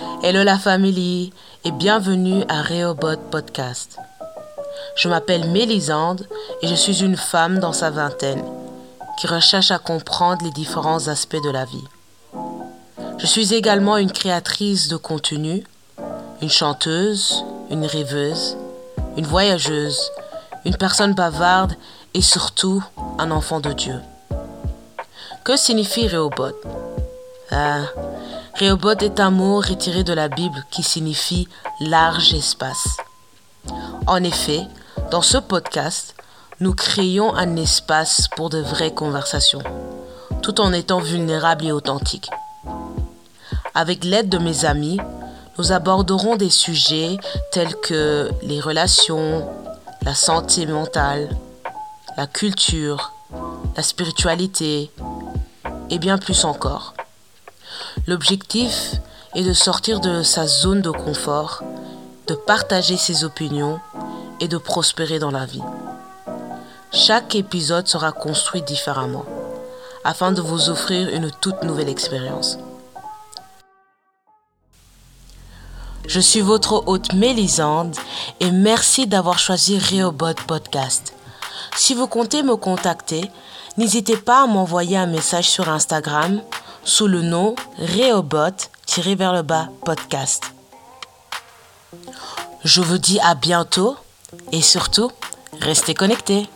Hello la famille et bienvenue à Reobot Podcast. Je m'appelle Mélisande et je suis une femme dans sa vingtaine qui recherche à comprendre les différents aspects de la vie. Je suis également une créatrice de contenu, une chanteuse, une rêveuse, une voyageuse, une personne bavarde et surtout un enfant de Dieu. Que signifie Rehoboth? Ah, Rehoboth est un mot retiré de la Bible qui signifie large espace. En effet, dans ce podcast, nous créons un espace pour de vraies conversations, tout en étant vulnérables et authentiques. Avec l'aide de mes amis, nous aborderons des sujets tels que les relations, la santé mentale, la culture, la spiritualité et bien plus encore. L'objectif est de sortir de sa zone de confort, de partager ses opinions et de prospérer dans la vie. Chaque épisode sera construit différemment afin de vous offrir une toute nouvelle expérience. Je suis votre hôte Mélisande et merci d'avoir choisi Reobot Podcast. Si vous comptez me contacter, n'hésitez pas à m'envoyer un message sur Instagram sous le nom Reobot-vers-le-bas podcast. Je vous dis à bientôt et surtout, restez connectés.